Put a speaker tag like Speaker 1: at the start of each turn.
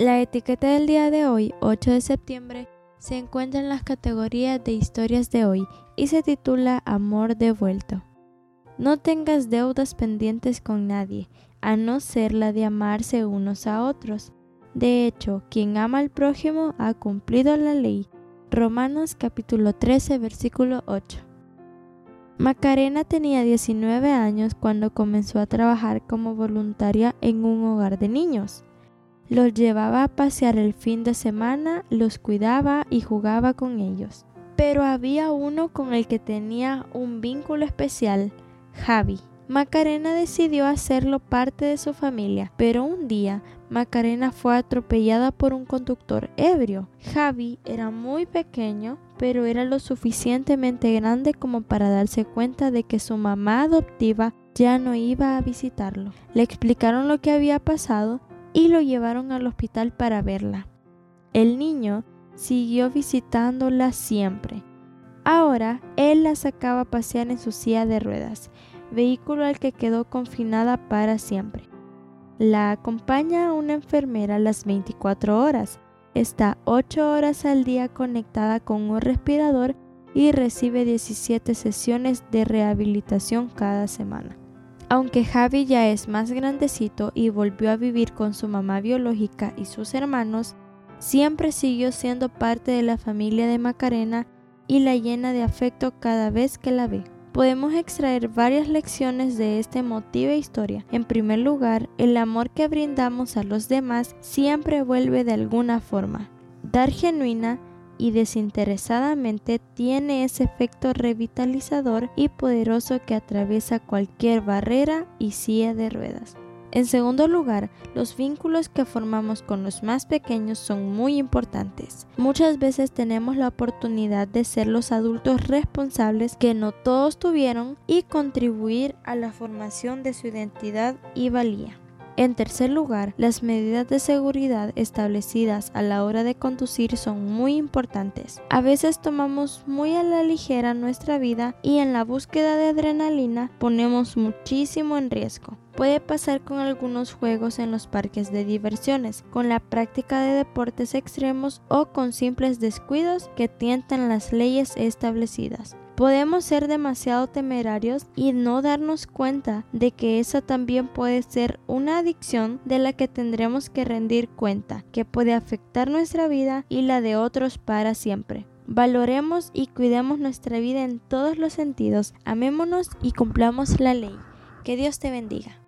Speaker 1: La etiqueta del día de hoy, 8 de septiembre, se encuentra en las categorías de historias de hoy y se titula Amor devuelto. No tengas deudas pendientes con nadie, a no ser la de amarse unos a otros. De hecho, quien ama al prójimo ha cumplido la ley. Romanos capítulo 13, versículo 8. Macarena tenía 19 años cuando comenzó a trabajar como voluntaria en un hogar de niños. Los llevaba a pasear el fin de semana, los cuidaba y jugaba con ellos. Pero había uno con el que tenía un vínculo especial, Javi. Macarena decidió hacerlo parte de su familia, pero un día Macarena fue atropellada por un conductor ebrio. Javi era muy pequeño, pero era lo suficientemente grande como para darse cuenta de que su mamá adoptiva ya no iba a visitarlo. Le explicaron lo que había pasado y lo llevaron al hospital para verla. El niño siguió visitándola siempre. Ahora él la sacaba a pasear en su silla de ruedas, vehículo al que quedó confinada para siempre. La acompaña una enfermera las 24 horas. Está 8 horas al día conectada con un respirador y recibe 17 sesiones de rehabilitación cada semana. Aunque Javi ya es más grandecito y volvió a vivir con su mamá biológica y sus hermanos, siempre siguió siendo parte de la familia de Macarena y la llena de afecto cada vez que la ve. Podemos extraer varias lecciones de esta emotiva historia. En primer lugar, el amor que brindamos a los demás siempre vuelve de alguna forma. Dar genuina y desinteresadamente tiene ese efecto revitalizador y poderoso que atraviesa cualquier barrera y silla de ruedas. En segundo lugar, los vínculos que formamos con los más pequeños son muy importantes. Muchas veces tenemos la oportunidad de ser los adultos responsables que no todos tuvieron y contribuir a la formación de su identidad y valía. En tercer lugar, las medidas de seguridad establecidas a la hora de conducir son muy importantes. A veces tomamos muy a la ligera nuestra vida y en la búsqueda de adrenalina ponemos muchísimo en riesgo. Puede pasar con algunos juegos en los parques de diversiones, con la práctica de deportes extremos o con simples descuidos que tientan las leyes establecidas. Podemos ser demasiado temerarios y no darnos cuenta de que esa también puede ser una adicción de la que tendremos que rendir cuenta, que puede afectar nuestra vida y la de otros para siempre. Valoremos y cuidemos nuestra vida en todos los sentidos, amémonos y cumplamos la ley. Que Dios te bendiga.